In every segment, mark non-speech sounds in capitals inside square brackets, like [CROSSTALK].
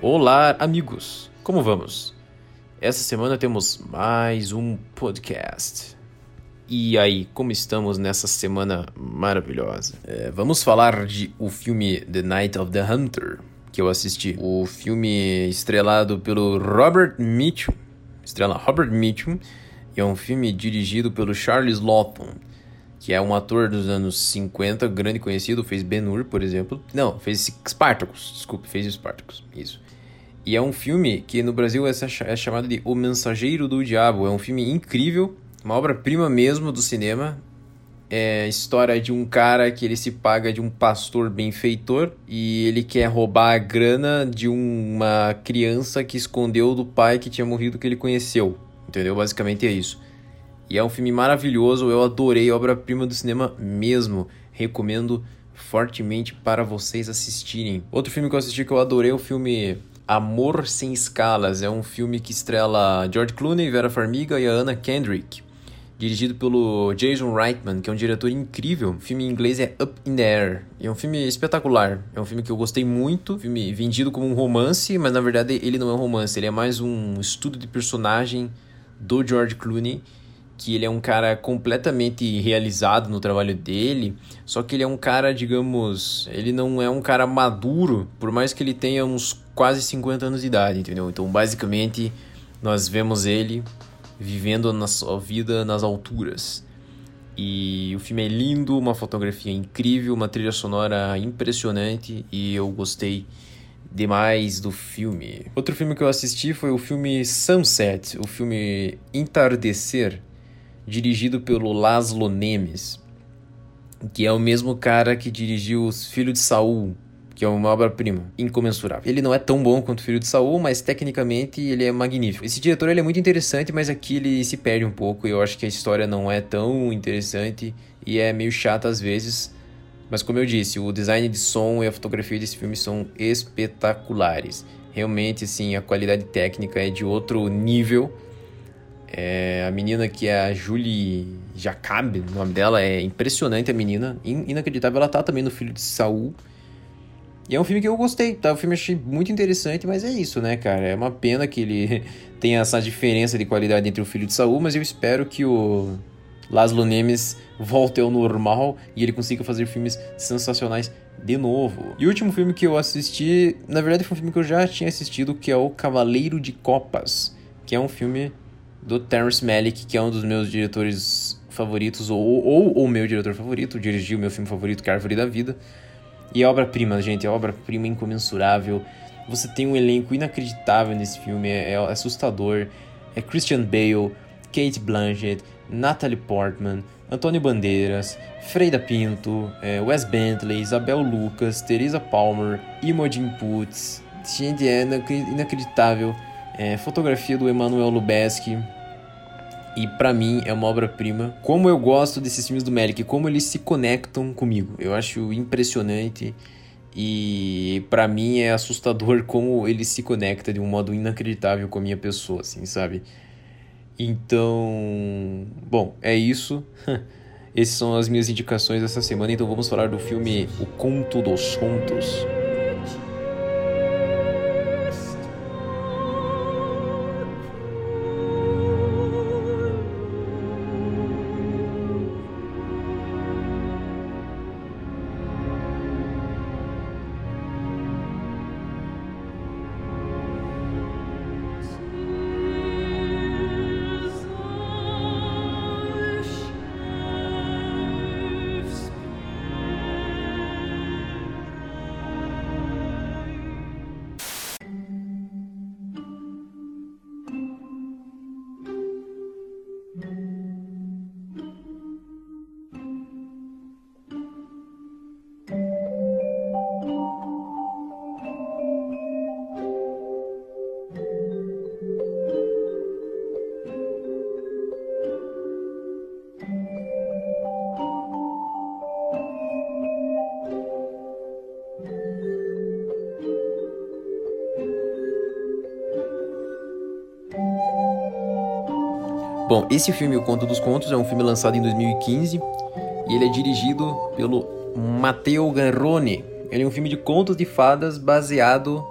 Olá, amigos! Como vamos? Essa semana temos mais um podcast. E aí, como estamos nessa semana maravilhosa? É, vamos falar de o filme The Night of the Hunter, que eu assisti. O filme estrelado pelo Robert Mitchum. Estrela Robert Mitchum. E é um filme dirigido pelo Charles Lawton que é um ator dos anos 50, grande conhecido, fez Ben-Hur, por exemplo. Não, fez Spartacus, desculpe, fez Spartacus, isso. E é um filme que no Brasil é, é chamado de O Mensageiro do Diabo. É um filme incrível, uma obra-prima mesmo do cinema. É a história de um cara que ele se paga de um pastor benfeitor e ele quer roubar a grana de uma criança que escondeu do pai que tinha morrido que ele conheceu. Entendeu? Basicamente é isso. E é um filme maravilhoso, eu adorei, obra-prima do cinema mesmo. Recomendo fortemente para vocês assistirem. Outro filme que eu assisti que eu adorei é o filme Amor Sem Escalas. É um filme que estrela George Clooney, Vera Farmiga e a Anna Kendrick. Dirigido pelo Jason Reitman, que é um diretor incrível. O filme em inglês é Up in the Air. E é um filme espetacular. É um filme que eu gostei muito. Filme vendido como um romance, mas na verdade ele não é um romance. Ele é mais um estudo de personagem do George Clooney que ele é um cara completamente realizado no trabalho dele, só que ele é um cara, digamos, ele não é um cara maduro, por mais que ele tenha uns quase 50 anos de idade, entendeu? Então, basicamente, nós vemos ele vivendo na sua vida nas alturas. E o filme é lindo, uma fotografia incrível, uma trilha sonora impressionante e eu gostei demais do filme. Outro filme que eu assisti foi o filme Sunset, o filme Entardecer, dirigido pelo Laszlo Nemes, que é o mesmo cara que dirigiu Os Filhos de Saul, que é uma obra-prima, incomensurável. Ele não é tão bom quanto o Filho de Saul, mas tecnicamente ele é magnífico. Esse diretor ele é muito interessante, mas aqui ele se perde um pouco. Eu acho que a história não é tão interessante e é meio chata às vezes. Mas como eu disse, o design de som e a fotografia desse filme são espetaculares. Realmente, assim, a qualidade técnica é de outro nível é, a menina que é a Julie Jacob, o nome dela é impressionante a menina, inacreditável. Ela tá também no Filho de Saul. E é um filme que eu gostei, tá? O filme achei muito interessante, mas é isso, né, cara? É uma pena que ele [LAUGHS] tenha essa diferença de qualidade entre o Filho de Saul, mas eu espero que o Laszlo Nemes volte ao normal e ele consiga fazer filmes sensacionais de novo. E o último filme que eu assisti, na verdade foi um filme que eu já tinha assistido, que é o Cavaleiro de Copas, que é um filme do Terrence Malick, que é um dos meus diretores favoritos, ou o meu diretor favorito, dirigiu o meu filme favorito, que Árvore da Vida. E é obra-prima, gente, é obra-prima incomensurável. Você tem um elenco inacreditável nesse filme, é, é assustador. É Christian Bale, Kate Blanchett, Natalie Portman, Antônio Bandeiras, Freida Pinto, é, Wes Bentley, Isabel Lucas, Teresa Palmer, Imogen Putz. Gente, é inacreditável. É, fotografia do Emmanuel Lubezki, e para mim é uma obra-prima. Como eu gosto desses filmes do Melick, como eles se conectam comigo. Eu acho impressionante e para mim é assustador [LAUGHS] como ele se conecta de um modo inacreditável com a minha pessoa, assim, sabe? Então, bom, é isso. [LAUGHS] Essas são as minhas indicações dessa semana, então vamos falar do filme O Conto dos Contos. Bom, esse filme, O Conto dos Contos, é um filme lançado em 2015 e ele é dirigido pelo Matteo Garrone. Ele é um filme de contos de fadas baseado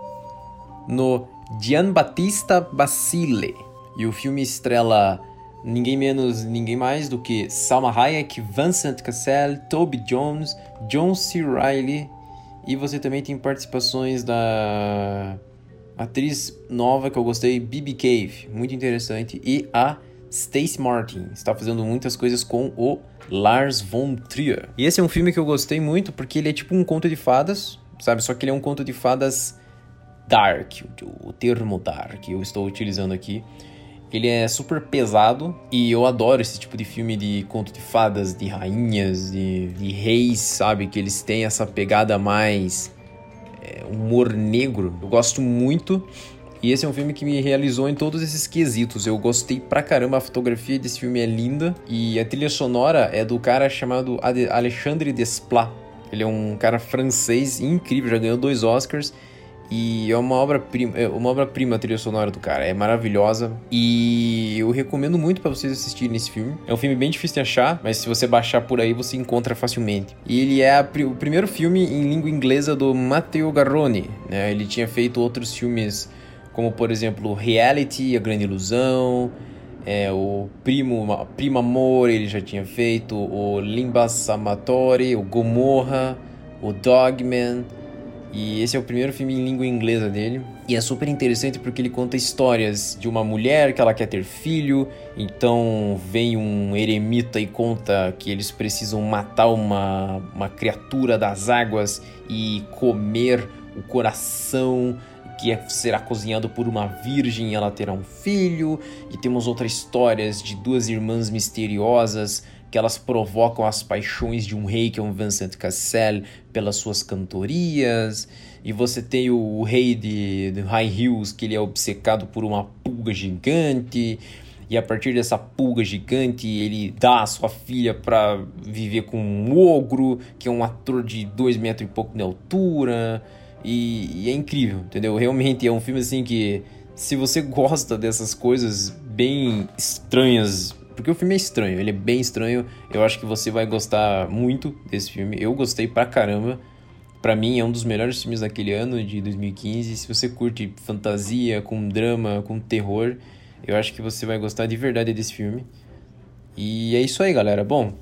no Gianbattista Basile. E o filme estrela ninguém menos, ninguém mais do que Salma Hayek, Vincent Cassel, Toby Jones, John C. Reilly e você também tem participações da atriz nova que eu gostei, Bibi Cave, muito interessante, e a Stacey Martin, está fazendo muitas coisas com o Lars von Trier. E esse é um filme que eu gostei muito porque ele é tipo um conto de fadas, sabe? Só que ele é um conto de fadas dark, o termo dark eu estou utilizando aqui. Ele é super pesado e eu adoro esse tipo de filme de conto de fadas, de rainhas, de, de reis, sabe? Que eles têm essa pegada mais é, humor negro. Eu gosto muito. E esse é um filme que me realizou em todos esses quesitos. Eu gostei pra caramba, a fotografia desse filme é linda. E a trilha sonora é do cara chamado Alexandre Desplat. Ele é um cara francês incrível, já ganhou dois Oscars. E é uma obra-prima, é uma obra-prima a trilha sonora do cara, é maravilhosa. E eu recomendo muito para vocês assistirem esse filme. É um filme bem difícil de achar, mas se você baixar por aí você encontra facilmente. E ele é o primeiro filme em língua inglesa do Matteo Garrone, né? Ele tinha feito outros filmes como por exemplo Reality, A Grande Ilusão, é, o Primo, Primo Amor, ele já tinha feito, o Limbas Amatori, o Gomorra, o Dogman, e esse é o primeiro filme em língua inglesa dele. E é super interessante porque ele conta histórias de uma mulher que ela quer ter filho, então vem um eremita e conta que eles precisam matar uma, uma criatura das águas e comer o coração que é, será cozinhado por uma virgem e ela terá um filho. E temos outras histórias de duas irmãs misteriosas que elas provocam as paixões de um rei que é um Vincent Cassel pelas suas cantorias. E você tem o, o rei de, de High Hills, que ele é obcecado por uma pulga gigante. E a partir dessa pulga gigante, ele dá a sua filha para viver com um ogro, que é um ator de dois metros e pouco de altura. E, e é incrível, entendeu? Realmente é um filme assim que, se você gosta dessas coisas bem estranhas porque o filme é estranho, ele é bem estranho. Eu acho que você vai gostar muito desse filme. Eu gostei pra caramba. Pra mim é um dos melhores filmes daquele ano, de 2015. Se você curte fantasia, com drama, com terror, eu acho que você vai gostar de verdade desse filme. E é isso aí, galera. Bom,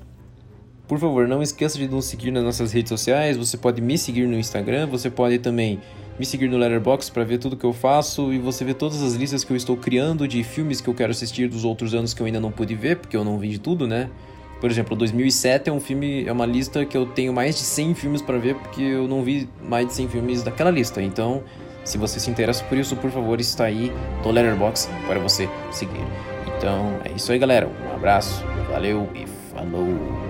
por favor, não esqueça de nos seguir nas nossas redes sociais. Você pode me seguir no Instagram, você pode também me seguir no Letterboxd para ver tudo que eu faço e você vê todas as listas que eu estou criando de filmes que eu quero assistir dos outros anos que eu ainda não pude ver, porque eu não vi de tudo, né? Por exemplo, 2007 é um filme, é uma lista que eu tenho mais de 100 filmes para ver, porque eu não vi mais de 100 filmes daquela lista. Então, se você se interessa por isso, por favor, está aí no Letterboxd para você seguir. Então, é isso aí, galera. Um abraço, valeu e falou!